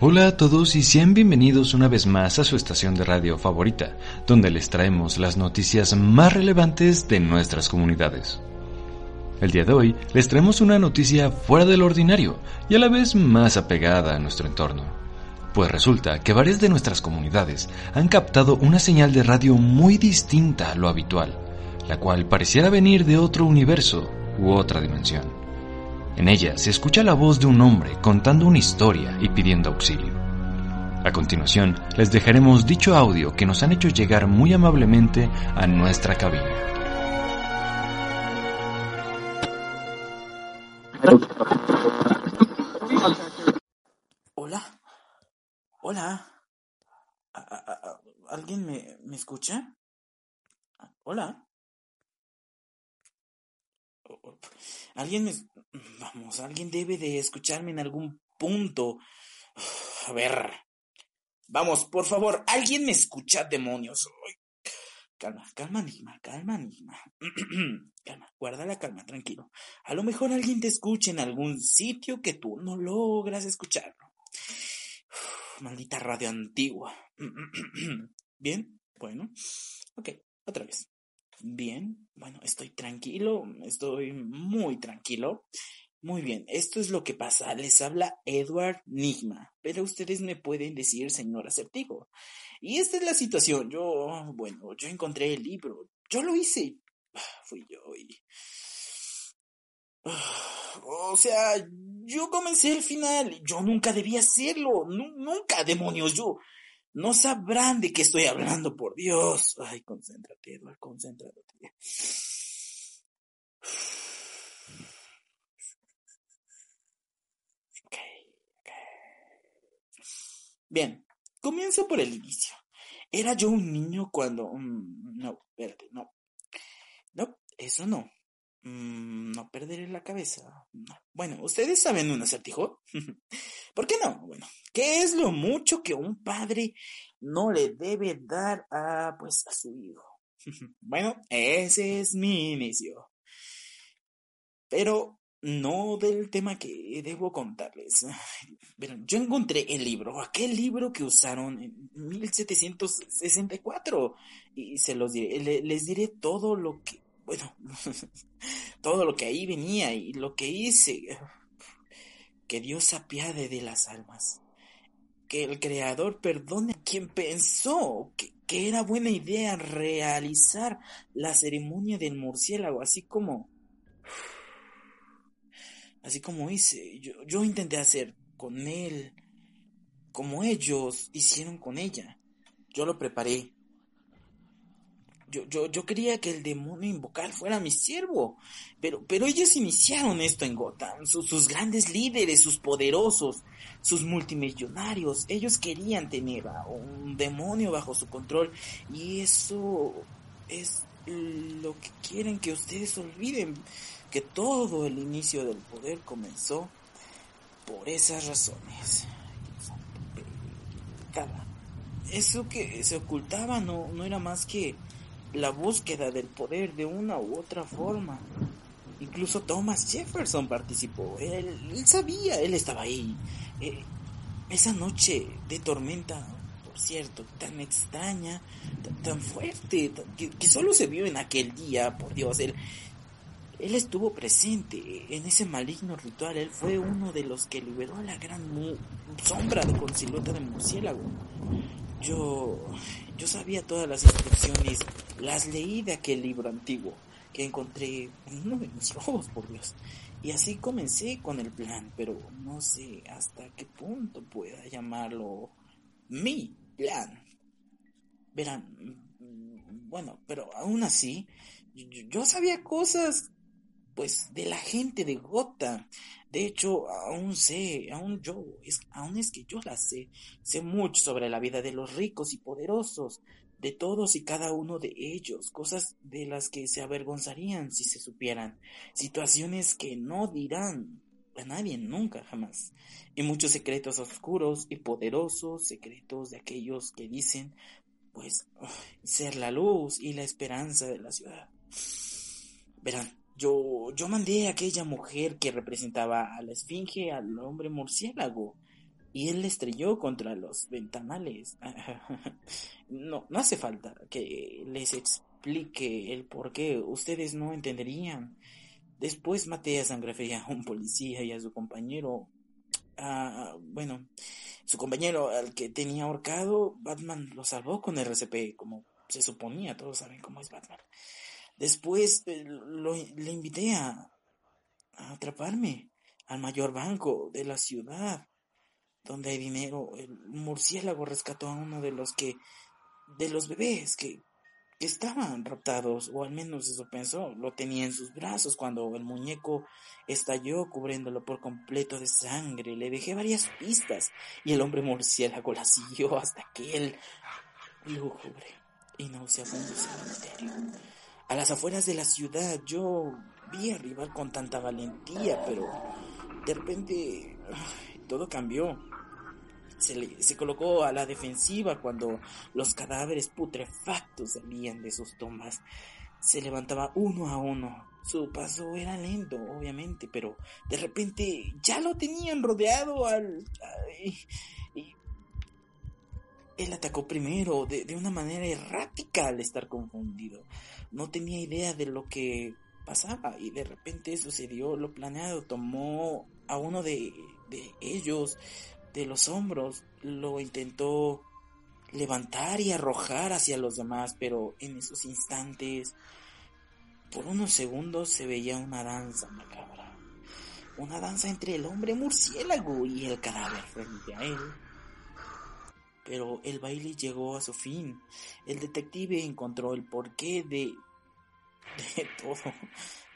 Hola a todos y sean bienvenidos una vez más a su estación de radio favorita, donde les traemos las noticias más relevantes de nuestras comunidades. El día de hoy les traemos una noticia fuera del ordinario y a la vez más apegada a nuestro entorno. Pues resulta que varias de nuestras comunidades han captado una señal de radio muy distinta a lo habitual, la cual pareciera venir de otro universo u otra dimensión. En ella se escucha la voz de un hombre contando una historia y pidiendo auxilio. A continuación, les dejaremos dicho audio que nos han hecho llegar muy amablemente a nuestra cabina. Hola. Hola. ¿Alguien me, me escucha? Hola. Alguien me... Vamos, alguien debe de escucharme en algún punto. A ver. Vamos, por favor, alguien me escucha, demonios. Calma, calma, Enigma, calma, Enigma. calma, guarda la calma, tranquilo. A lo mejor alguien te escuche en algún sitio que tú no logras escucharlo. maldita radio antigua. Bien, bueno. Ok, otra vez. Bien, bueno, estoy tranquilo, estoy muy tranquilo. Muy bien, esto es lo que pasa. Les habla Edward Nigma, pero ustedes me pueden decir señor acertijo. Y esta es la situación. Yo, bueno, yo encontré el libro. Yo lo hice. Fui yo y... O sea, yo comencé el final. Yo nunca debía hacerlo. nunca, demonios. Yo, no sabrán de qué estoy hablando, por Dios. Ay, concéntrate, Edward, concéntrate. Bien, comienzo por el inicio. Era yo un niño cuando... Mm, no, espérate, no. No, eso no. Mm, no perderé la cabeza. Bueno, ¿ustedes saben un acertijo? ¿Por qué no? Bueno, ¿qué es lo mucho que un padre no le debe dar a, pues, a su hijo? bueno, ese es mi inicio. Pero no del tema que debo contarles. yo encontré el libro, aquel libro que usaron en 1764, y se los diré, les diré todo lo que bueno, todo lo que ahí venía y lo que hice. Que Dios apiade de las almas. Que el Creador perdone a quien pensó que, que era buena idea realizar la ceremonia del murciélago, así como... Así como hice, yo, yo intenté hacer con él, como ellos hicieron con ella. Yo lo preparé, yo, yo, yo quería que el demonio invocar fuera mi siervo, pero, pero ellos iniciaron esto en Gotham, sus, grandes líderes, sus poderosos, sus multimillonarios, ellos querían tener a un demonio bajo su control y eso es lo que quieren que ustedes olviden, que todo el inicio del poder comenzó por esas razones. Eso que se ocultaba no, no era más que la búsqueda del poder de una u otra forma. Incluso Thomas Jefferson participó. Él, sabía, él estaba ahí. Eh, esa noche de tormenta, por cierto, tan extraña, tan, fuerte, que, solo se vio en aquel día, por Dios, él, él estuvo presente en ese maligno ritual. Él fue uno de los que liberó a la gran sombra con silueta de murciélago. Yo, yo sabía todas las instrucciones, las leí de aquel libro antiguo que encontré en uno de mis robos, por Dios. Y así comencé con el plan, pero no sé hasta qué punto pueda llamarlo mi plan. Verán, bueno, pero aún así, yo sabía cosas pues de la gente de Gota. De hecho, aún sé, aún yo, es, aún es que yo la sé, sé mucho sobre la vida de los ricos y poderosos, de todos y cada uno de ellos, cosas de las que se avergonzarían si se supieran, situaciones que no dirán a nadie nunca jamás, y muchos secretos oscuros y poderosos, secretos de aquellos que dicen, pues, ser la luz y la esperanza de la ciudad. Verán, Yo, yo mandé a aquella mujer que representaba a la esfinge al hombre murciélago y él le estrelló contra los ventanales. no, no hace falta que les explique el por qué, ustedes no entenderían. Después maté a sangre fría a un policía y a su compañero. Bueno, su compañero al que tenía ahorcado, Batman lo salvó con RCP, como se suponía, todos saben cómo es Batman. Después eh, le invité a, atraparme al mayor banco de la ciudad, donde hay dinero. El murciélago rescató a uno de los que, de los bebés que, que estaban raptados, o al menos eso pensó. Lo tenía en sus brazos cuando el muñeco estalló cubriéndolo por completo de sangre. Le dejé varias pistas y el hombre murciélago la siguió hasta que él lúgubre y se cementerio. A las afueras de la ciudad yo vi arribar con tanta valentía, pero de repente todo cambió. Se, colocó a la defensiva cuando los cadáveres putrefactos salían de sus tumbas. Se levantaba uno a uno. Su paso era lento, obviamente, pero de repente ya lo tenían rodeado al... Él atacó primero, de, de, una manera errática al estar confundido. No tenía idea de lo que pasaba y de repente sucedió lo planeado. Tomó a uno de, de ellos de los hombros, lo intentó levantar y arrojar hacia los demás, pero en esos instantes, por unos segundos se veía una danza macabra. Una danza entre el hombre murciélago y el cadáver frente a él pero el baile llegó a su fin. El detective encontró el porqué de, de todo.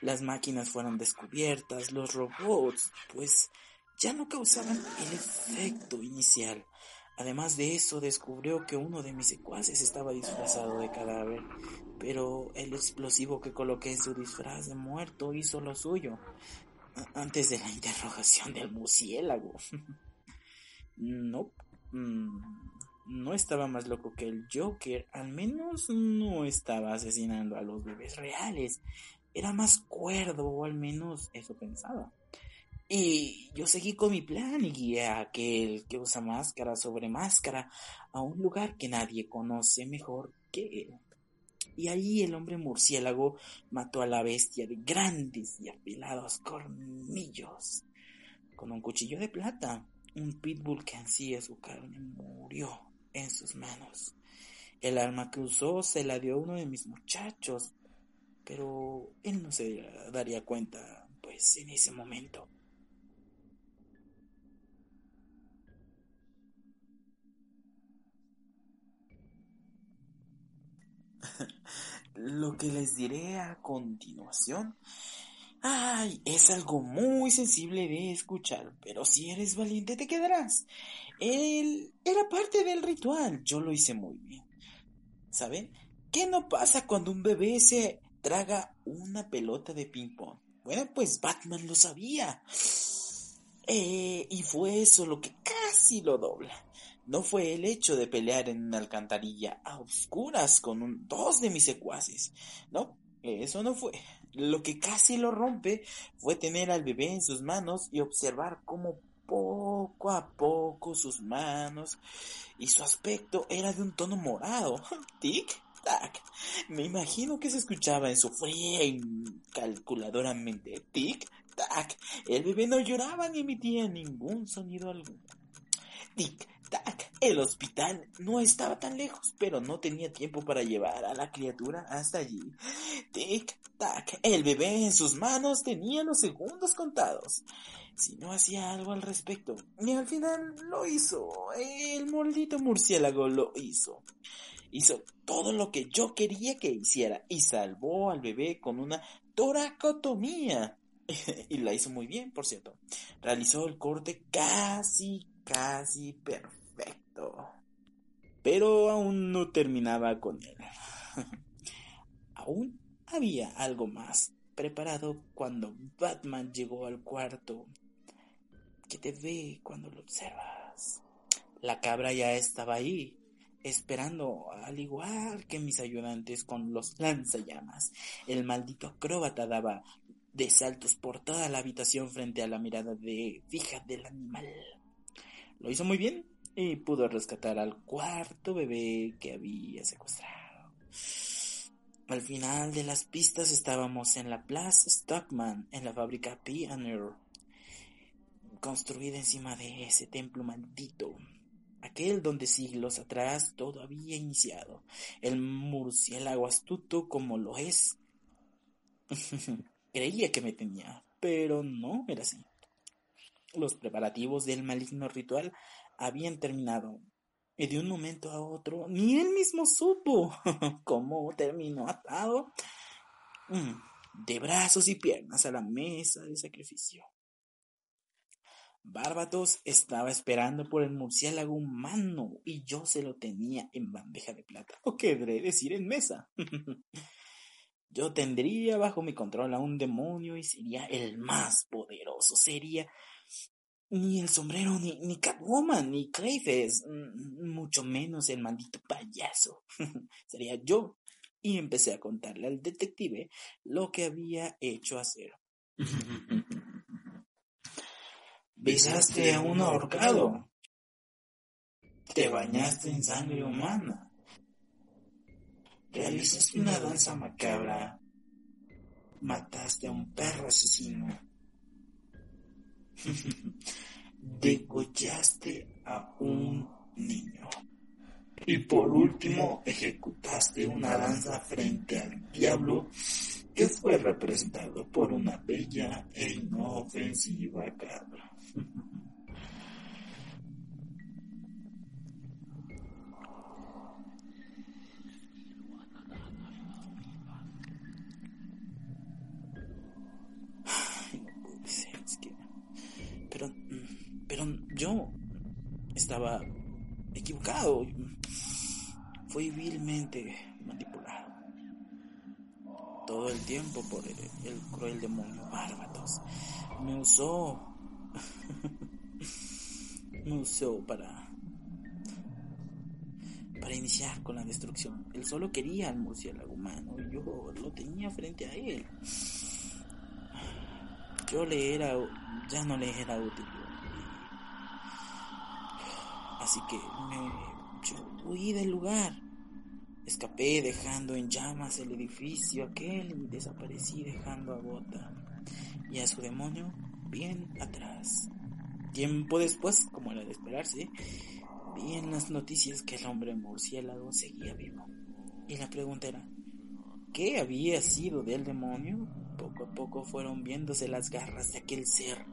Las máquinas fueron descubiertas, los robots, pues ya no causaban el efecto inicial. Además de eso, descubrió que uno de mis secuaces estaba disfrazado de cadáver, pero el explosivo que coloqué en su disfraz de muerto hizo lo suyo, antes de la interrogación del murciélago. no, mm, no estaba más loco que el Joker, al menos no estaba asesinando a los bebés reales, era más cuerdo, o al menos eso pensaba. Y yo seguí con mi plan y guié a aquel que usa máscara sobre máscara a un lugar que nadie conoce mejor que él. Y allí el hombre murciélago mató a la bestia de grandes y afilados cornillos. Con un cuchillo de plata, un pitbull que ansía su carne murió en sus manos. El arma que usó se la dio a uno de mis muchachos, pero él no se daría cuenta, pues, en ese momento. Lo que les diré a continuación Ay, es algo muy sensible de escuchar, pero si eres valiente te quedarás. Él era parte del ritual, yo lo hice muy bien. ¿Saben? ¿Qué no pasa cuando un bebé se traga una pelota de ping-pong? Bueno, pues Batman lo sabía. Eh, y fue eso lo que casi lo dobla. No fue el hecho de pelear en una alcantarilla a oscuras con dos de mis secuaces. No, eso no fue. Lo que casi lo rompe fue tener al bebé en sus manos y observar cómo poco a poco sus manos y su aspecto era de un tono morado. Tic, tac. Me imagino que se escuchaba en su fría y calculadora mente. Tic, tac. El bebé no lloraba ni emitía ningún sonido alguno. Tic, tac. El hospital no estaba tan lejos, pero no tenía tiempo para llevar a la criatura hasta allí. Tic, tac. El bebé en sus manos tenía los segundos contados. Si no hacía algo al respecto, y al final lo hizo. El maldito murciélago lo hizo. Hizo todo lo que yo quería que hiciera y salvó al bebé con una toracotomía. y la hizo muy bien, por cierto. Realizó el corte casi, casi perfecto. Pero aún no terminaba con él. aún había algo más preparado cuando Batman llegó al cuarto que te ve cuando lo observas. La cabra ya estaba ahí, esperando, al igual que mis ayudantes con los lanzallamas. El maldito acróbata daba de saltos por toda la habitación frente a la mirada de fija del animal. Lo hizo muy bien y pudo rescatar al cuarto bebé que había secuestrado. Al final de las pistas estábamos en la Plaza Stockman, en la fábrica Pioneer, construida encima de ese templo maldito aquel donde siglos atrás todo había iniciado, el murciélago astuto como lo es. Creía que me tenía, pero no era así. Los preparativos del maligno ritual habían terminado, y de un momento a otro ni él mismo supo cómo terminó atado mm, de brazos y piernas a la mesa de sacrificio. Bárbatos estaba esperando por el murciélago humano y yo se lo tenía en bandeja de plata, o querré decir en mesa. yo tendría bajo mi control a un demonio y sería el más poderoso. Sería ni el sombrero, ni, ni Catwoman, ni Clayface, mm, mucho menos el maldito payaso. sería yo. Y empecé a contarle al detective lo que había hecho hacer. Besaste a un ahorcado. Te bañaste en sangre humana. Realizaste una danza macabra. Mataste a un perro asesino. Degollaste a un niño. Y por último, ejecutaste una danza frente al diablo que fue representado por una bella e inofensiva cabra. yo estaba equivocado. Fui vilmente manipulado todo el tiempo por el, cruel demonio Bárbatos. Me usó. me usó para. para iniciar con la destrucción. Él solo quería al murciélago humano y yo lo tenía frente a él. Yo le era. ya no le era útil. Así que me. yo huí del lugar Escapé dejando en llamas el edificio aquel y desaparecí dejando a Gota y a su demonio bien atrás. Tiempo después, como era de esperarse, vi en las noticias que el hombre murciélago seguía vivo. Y la pregunta era, ¿qué había sido del demonio? Poco a poco fueron viéndose las garras de aquel ser.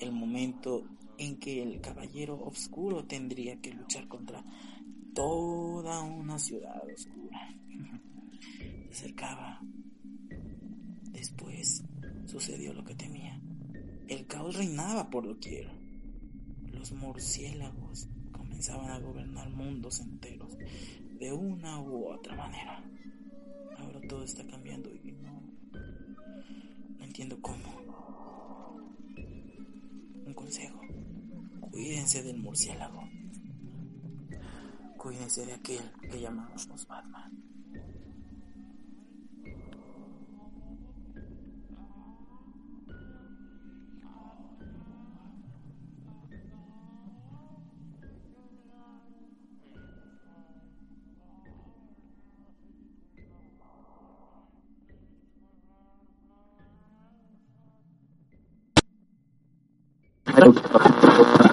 El momento en que el caballero oscuro tendría que luchar contra toda una ciudad oscura. Se acercaba. Después sucedió lo que temía. El caos reinaba por doquier. Los murciélagos comenzaban a gobernar mundos enteros de una u otra manera. Ahora todo está cambiando y no, no entiendo cómo. Cuídense del murciélago. Cuídense de aquel que llamamos Batman.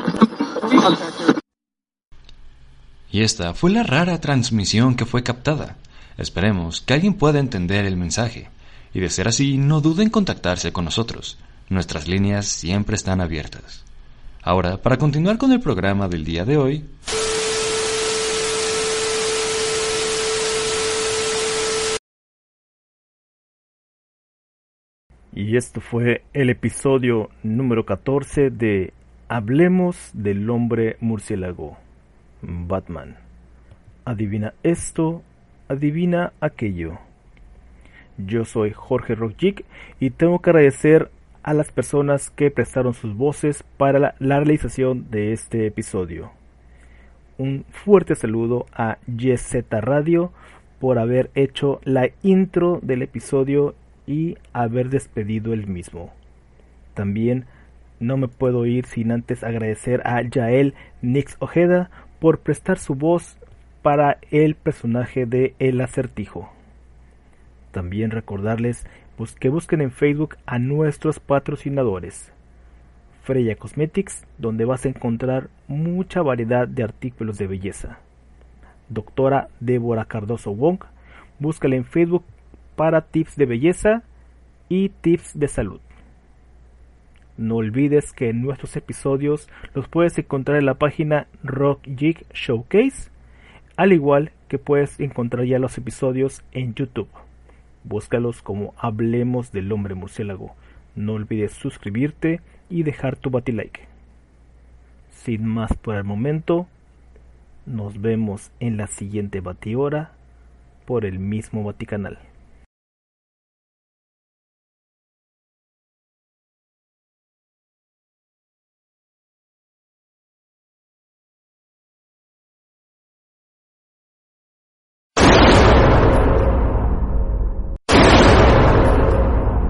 Y esta fue la rara transmisión que fue captada. Esperemos que alguien pueda entender el mensaje. Y de ser así, no duden en contactarse con nosotros. Nuestras líneas siempre están abiertas. Ahora, para continuar con el programa del día de hoy... Y esto fue el episodio número 14 de Hablemos del hombre murciélago. Batman. Adivina esto, adivina aquello. Yo soy Jorge Rockjick y tengo que agradecer a las personas que prestaron sus voces para la, realización de este episodio. un fuerte saludo a YZ Radio por haber hecho la intro del episodio y haber despedido el mismo. También no me puedo ir sin antes agradecer a Yael Nix Ojeda por prestar su voz para el personaje de El Acertijo. También recordarles pues, que busquen en Facebook a nuestros patrocinadores. Freya Cosmetics, donde vas a encontrar mucha variedad de artículos de belleza. Doctora Débora Cardoso Wong, búscala en Facebook para tips de belleza y tips de salud. No olvides que nuestros episodios los puedes encontrar en la página Rock Jig Showcase, al igual que puedes encontrar ya los episodios en YouTube. Búscalos como Hablemos del Hombre Murciélago. No olvides suscribirte y dejar tu batilike. Sin más por el momento, nos vemos en la siguiente batihora por el mismo Vaticanal.